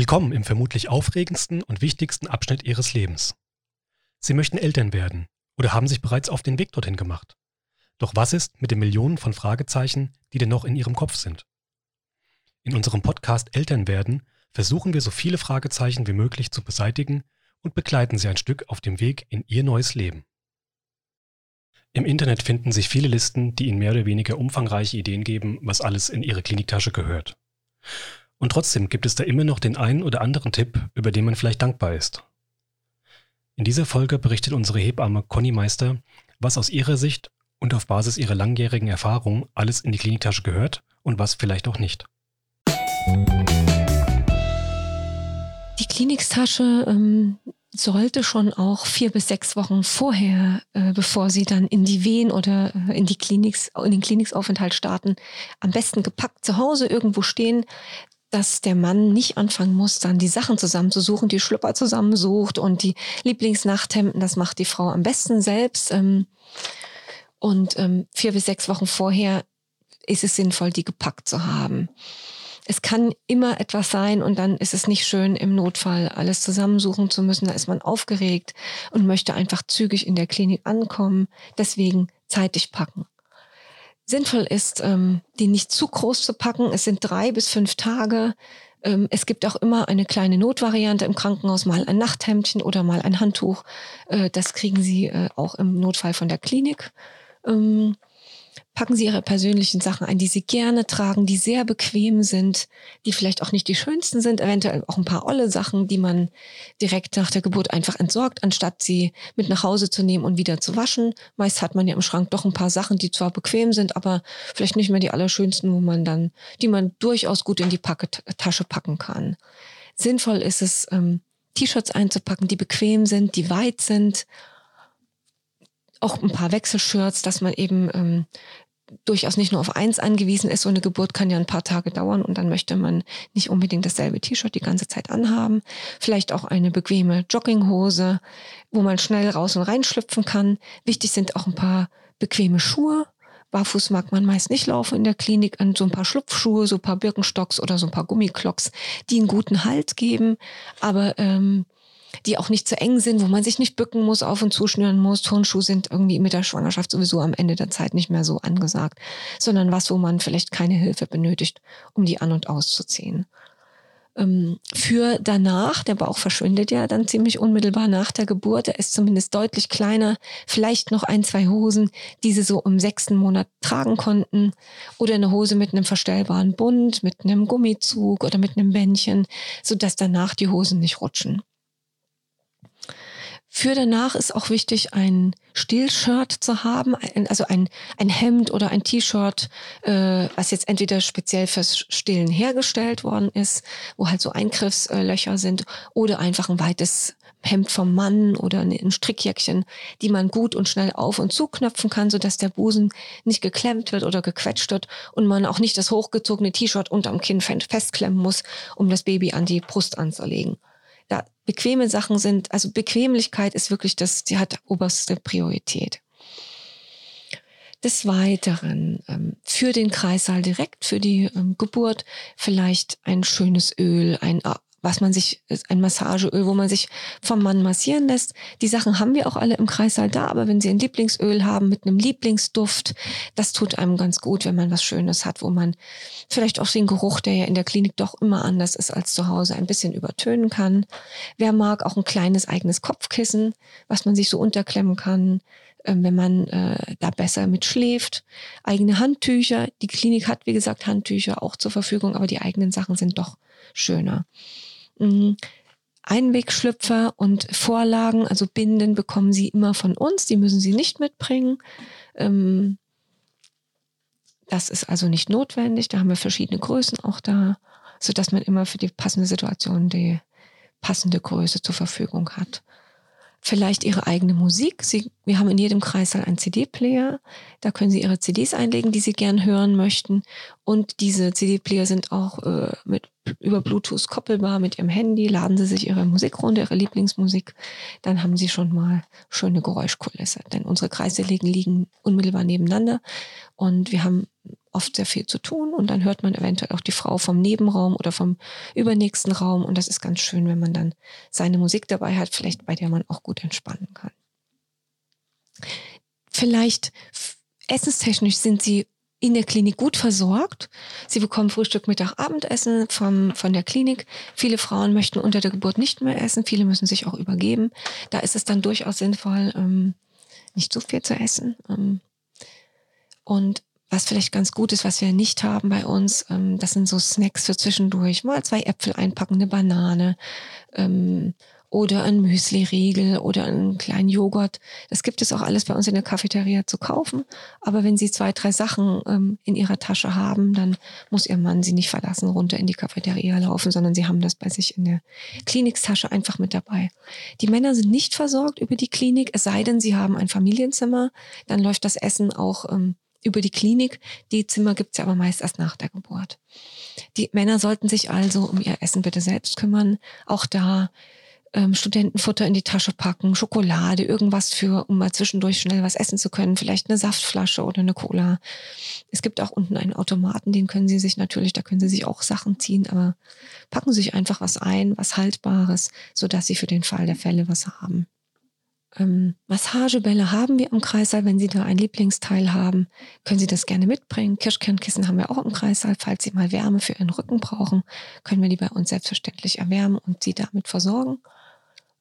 Willkommen im vermutlich aufregendsten und wichtigsten Abschnitt Ihres Lebens. Sie möchten Eltern werden oder haben sich bereits auf den Weg dorthin gemacht. Doch was ist mit den Millionen von Fragezeichen, die denn noch in Ihrem Kopf sind? In unserem Podcast Eltern werden versuchen wir so viele Fragezeichen wie möglich zu beseitigen und begleiten Sie ein Stück auf dem Weg in Ihr neues Leben. Im Internet finden sich viele Listen, die Ihnen mehr oder weniger umfangreiche Ideen geben, was alles in Ihre Kliniktasche gehört. Und trotzdem gibt es da immer noch den einen oder anderen Tipp, über den man vielleicht dankbar ist. In dieser Folge berichtet unsere Hebamme Conny Meister, was aus ihrer Sicht und auf Basis ihrer langjährigen Erfahrung alles in die Kliniktasche gehört und was vielleicht auch nicht. Die Kliniktasche ähm, sollte schon auch vier bis sechs Wochen vorher, äh, bevor sie dann in die Wehen oder äh, in die Kliniks, in den Kliniksaufenthalt starten, am besten gepackt zu Hause irgendwo stehen, dass der Mann nicht anfangen muss, dann die Sachen zusammenzusuchen, die Schlüpper zusammensucht und die Lieblingsnachthemden, das macht die Frau am besten selbst. Ähm, und ähm, vier bis sechs Wochen vorher ist es sinnvoll, die gepackt zu haben. Es kann immer etwas sein und dann ist es nicht schön, im Notfall alles zusammensuchen zu müssen. Da ist man aufgeregt und möchte einfach zügig in der Klinik ankommen. Deswegen zeitig packen sinnvoll ist, ähm, die nicht zu groß zu packen. Es sind drei bis fünf Tage. Ähm, es gibt auch immer eine kleine Notvariante im Krankenhaus, mal ein Nachthemdchen oder mal ein Handtuch. Äh, das kriegen Sie äh, auch im Notfall von der Klinik. Ähm, packen Sie Ihre persönlichen Sachen ein, die Sie gerne tragen, die sehr bequem sind, die vielleicht auch nicht die schönsten sind, eventuell auch ein paar olle Sachen, die man direkt nach der Geburt einfach entsorgt, anstatt sie mit nach Hause zu nehmen und wieder zu waschen. Meist hat man ja im Schrank doch ein paar Sachen, die zwar bequem sind, aber vielleicht nicht mehr die allerschönsten, wo man dann, die man durchaus gut in die Tasche packen kann. Sinnvoll ist es, ähm, T-Shirts einzupacken, die bequem sind, die weit sind auch ein paar Wechselshirts, dass man eben ähm, durchaus nicht nur auf eins angewiesen ist. So eine Geburt kann ja ein paar Tage dauern und dann möchte man nicht unbedingt dasselbe T-Shirt die ganze Zeit anhaben. Vielleicht auch eine bequeme Jogginghose, wo man schnell raus und reinschlüpfen kann. Wichtig sind auch ein paar bequeme Schuhe. Barfuß mag man meist nicht laufen in der Klinik, an so ein paar Schlupfschuhe, so ein paar Birkenstocks oder so ein paar Gummiklocks, die einen guten Halt geben. Aber ähm, die auch nicht zu eng sind, wo man sich nicht bücken muss, auf und zuschnüren muss. Turnschuhe sind irgendwie mit der Schwangerschaft sowieso am Ende der Zeit nicht mehr so angesagt, sondern was, wo man vielleicht keine Hilfe benötigt, um die an- und auszuziehen. Ähm, für danach, der Bauch verschwindet ja dann ziemlich unmittelbar nach der Geburt, er ist zumindest deutlich kleiner, vielleicht noch ein, zwei Hosen, die sie so im sechsten Monat tragen konnten oder eine Hose mit einem verstellbaren Bund, mit einem Gummizug oder mit einem Bändchen, sodass danach die Hosen nicht rutschen. Für danach ist auch wichtig, ein Stillshirt zu haben, also ein, ein Hemd oder ein T-Shirt, äh, was jetzt entweder speziell fürs Stillen hergestellt worden ist, wo halt so Eingriffslöcher sind, oder einfach ein weites Hemd vom Mann oder ein Strickjäckchen, die man gut und schnell auf- und zuknöpfen kann, sodass der Busen nicht geklemmt wird oder gequetscht wird und man auch nicht das hochgezogene T-Shirt unterm Kinn festklemmen muss, um das Baby an die Brust anzulegen da bequeme Sachen sind, also Bequemlichkeit ist wirklich das, die hat oberste Priorität. Des Weiteren ähm, für den Kreissaal direkt, für die ähm, Geburt vielleicht ein schönes Öl, ein was man sich, ein Massageöl, wo man sich vom Mann massieren lässt. Die Sachen haben wir auch alle im Kreissaal da, aber wenn Sie ein Lieblingsöl haben mit einem Lieblingsduft, das tut einem ganz gut, wenn man was Schönes hat, wo man vielleicht auch den Geruch, der ja in der Klinik doch immer anders ist als zu Hause, ein bisschen übertönen kann. Wer mag auch ein kleines eigenes Kopfkissen, was man sich so unterklemmen kann, ähm, wenn man äh, da besser mit schläft. Eigene Handtücher. Die Klinik hat, wie gesagt, Handtücher auch zur Verfügung, aber die eigenen Sachen sind doch schöner. Mhm. Einwegschlüpfer und Vorlagen, also Binden, bekommen Sie immer von uns. Die müssen Sie nicht mitbringen. Ähm, das ist also nicht notwendig. Da haben wir verschiedene Größen auch da, sodass man immer für die passende Situation die passende Größe zur Verfügung hat vielleicht ihre eigene Musik. Sie, wir haben in jedem Kreißsaal einen CD-Player. Da können Sie Ihre CDs einlegen, die Sie gern hören möchten. Und diese CD-Player sind auch äh, mit, über Bluetooth koppelbar mit Ihrem Handy. Laden Sie sich Ihre Musik runter, Ihre Lieblingsmusik. Dann haben Sie schon mal schöne Geräuschkulisse. Denn unsere Kreissäle liegen unmittelbar nebeneinander. Und wir haben oft sehr viel zu tun und dann hört man eventuell auch die Frau vom Nebenraum oder vom übernächsten Raum und das ist ganz schön, wenn man dann seine Musik dabei hat, vielleicht bei der man auch gut entspannen kann. Vielleicht essenstechnisch sind sie in der Klinik gut versorgt. Sie bekommen Frühstück, Mittag, Abendessen vom, von der Klinik. Viele Frauen möchten unter der Geburt nicht mehr essen. Viele müssen sich auch übergeben. Da ist es dann durchaus sinnvoll, ähm, nicht zu viel zu essen. Ähm, und was vielleicht ganz gut ist, was wir nicht haben bei uns, ähm, das sind so Snacks für zwischendurch. Mal zwei Äpfel einpacken, eine Banane ähm, oder ein Müsli-Riegel oder einen kleinen Joghurt. Das gibt es auch alles bei uns in der Cafeteria zu kaufen. Aber wenn Sie zwei, drei Sachen ähm, in Ihrer Tasche haben, dann muss Ihr Mann Sie nicht verlassen, runter in die Cafeteria laufen, sondern Sie haben das bei sich in der Kliniktasche einfach mit dabei. Die Männer sind nicht versorgt über die Klinik, es sei denn, Sie haben ein Familienzimmer. Dann läuft das Essen auch ähm, über die Klinik. Die Zimmer gibt's ja aber meist erst nach der Geburt. Die Männer sollten sich also um ihr Essen bitte selbst kümmern. Auch da ähm, Studentenfutter in die Tasche packen, Schokolade, irgendwas für, um mal zwischendurch schnell was essen zu können, vielleicht eine Saftflasche oder eine Cola. Es gibt auch unten einen Automaten, den können Sie sich natürlich, da können Sie sich auch Sachen ziehen, aber packen Sie sich einfach was ein, was Haltbares, so dass Sie für den Fall der Fälle was haben. Ähm, Massagebälle haben wir im Kreissaal. Wenn Sie da ein Lieblingsteil haben, können Sie das gerne mitbringen. Kirschkernkissen haben wir auch im Kreissaal. Falls Sie mal Wärme für Ihren Rücken brauchen, können wir die bei uns selbstverständlich erwärmen und Sie damit versorgen.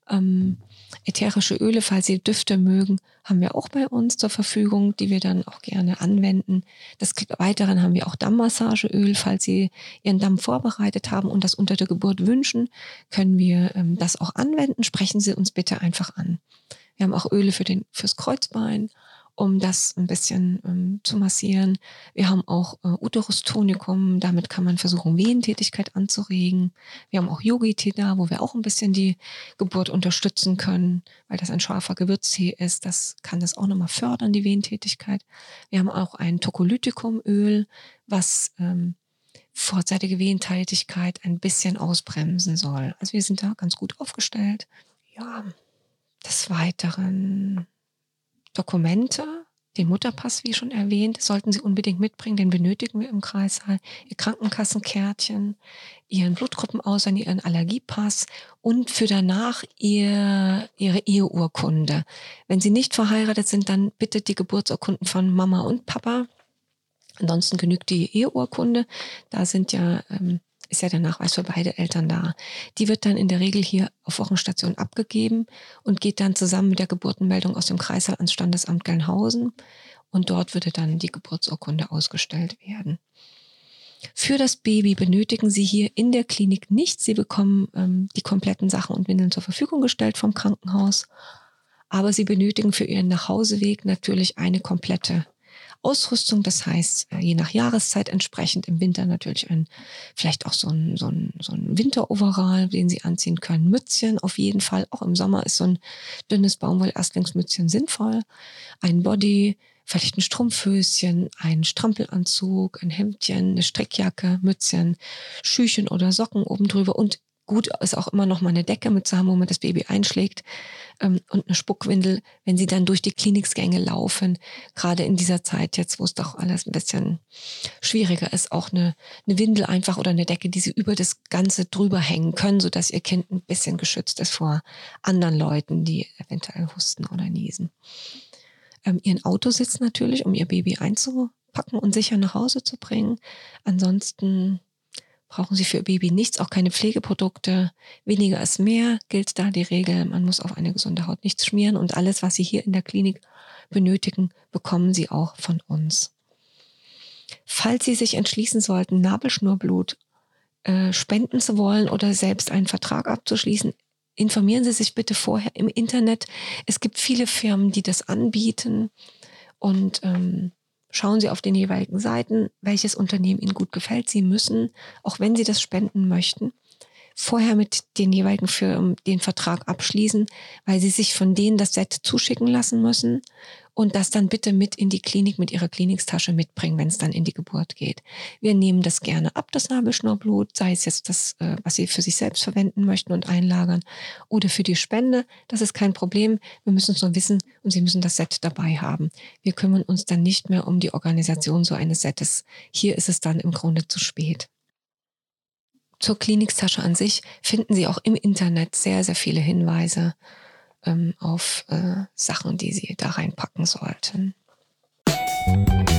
Ähm, ätherische Öle, falls Sie Düfte mögen, haben wir auch bei uns zur Verfügung, die wir dann auch gerne anwenden. Des Weiteren haben wir auch Dammmassageöl. Falls Sie Ihren Damm vorbereitet haben und das unter der Geburt wünschen, können wir ähm, das auch anwenden. Sprechen Sie uns bitte einfach an. Wir haben auch Öle für den, fürs Kreuzbein um das ein bisschen ähm, zu massieren. Wir haben auch äh, Uterus tonicum, damit kann man versuchen, Wehentätigkeit anzuregen. Wir haben auch Yogi-Tee da, wo wir auch ein bisschen die Geburt unterstützen können, weil das ein scharfer Gewürztee ist. Das kann das auch nochmal fördern, die Wehentätigkeit. Wir haben auch ein Tocolyticum-Öl, was ähm, vorzeitige Wehentätigkeit ein bisschen ausbremsen soll. Also wir sind da ganz gut aufgestellt. Ja, des Weiteren Dokumente, den Mutterpass, wie schon erwähnt, sollten Sie unbedingt mitbringen, den benötigen wir im Kreissaal. Ihr Krankenkassenkärtchen, Ihren Blutgruppenausweis, Ihren Allergiepass und für danach ihr, Ihre Eheurkunde. Wenn Sie nicht verheiratet sind, dann bitte die Geburtsurkunden von Mama und Papa. Ansonsten genügt die Eheurkunde. Da sind ja ähm, ist ja der Nachweis für beide Eltern da. Die wird dann in der Regel hier auf Wochenstation abgegeben und geht dann zusammen mit der Geburtenmeldung aus dem Kreissaal ans Standesamt Gelnhausen und dort würde dann die Geburtsurkunde ausgestellt werden. Für das Baby benötigen Sie hier in der Klinik nichts. Sie bekommen ähm, die kompletten Sachen und Windeln zur Verfügung gestellt vom Krankenhaus. Aber Sie benötigen für Ihren Nachhauseweg natürlich eine komplette Ausrüstung. Das heißt, äh, je nach Jahreszeit entsprechend im Winter natürlich ein, vielleicht auch so ein, so ein, so ein Winteroverall, den Sie anziehen können. Mützchen auf jeden Fall. Auch im Sommer ist so ein dünnes Baumwoll-Erstlingsmützchen sinnvoll. Ein Body, vielleicht ein Strumpfhöschen, ein Strampelanzug, ein Hemdchen, eine Strickjacke, Mützchen, Schüchen oder Socken oben drüber und gut ist auch immer noch mal eine Decke mit Samen, wo man das Baby einschlägt ähm, und eine Spuckwindel, wenn sie dann durch die Kliniksgänge laufen. Gerade in dieser Zeit jetzt, wo es doch alles ein bisschen schwieriger ist, auch eine, eine Windel einfach oder eine Decke, die sie über das Ganze drüber hängen können, sodass ihr Kind ein bisschen geschützt ist vor anderen Leuten, die eventuell husten oder niesen. Ähm, ihren Autositz natürlich, um ihr Baby einzupacken und sicher nach Hause zu bringen. Ansonsten brauchen Sie für Ihr Baby nichts, auch keine Pflegeprodukte. Weniger ist mehr, gilt da die Regel. Man muss auf eine gesunde Haut nichts schmieren und alles, was Sie hier in der Klinik benötigen, bekommen Sie auch von uns. Falls Sie sich entschließen sollten, Nabelschnurblut äh, spenden zu wollen oder selbst einen Vertrag abzuschließen, informieren Sie sich bitte vorher im Internet. Es gibt viele Firmen, die das anbieten und ähm, Schauen Sie auf den jeweiligen Seiten, welches Unternehmen Ihnen gut gefällt. Sie müssen, auch wenn Sie das spenden möchten, vorher mit den jeweiligen Firmen den Vertrag abschließen, weil Sie sich von denen das Set zuschicken lassen müssen und das dann bitte mit in die Klinik, mit Ihrer Kliniktasche mitbringen, wenn es dann in die Geburt geht. Wir nehmen das gerne ab, das Nabelschnurblut, sei es jetzt das, äh, was Sie für sich selbst verwenden möchten und einlagern oder für die Spende. Das ist kein Problem. Wir müssen nur wissen, und Sie müssen das Set dabei haben. Wir kümmern uns dann nicht mehr um die Organisation so eines Setes. Hier ist es dann im Grunde zu spät. Zur Kliniktasche an sich finden Sie auch im Internet sehr, sehr viele Hinweise ähm, auf äh, Sachen, die Sie da reinpacken sollten. Musik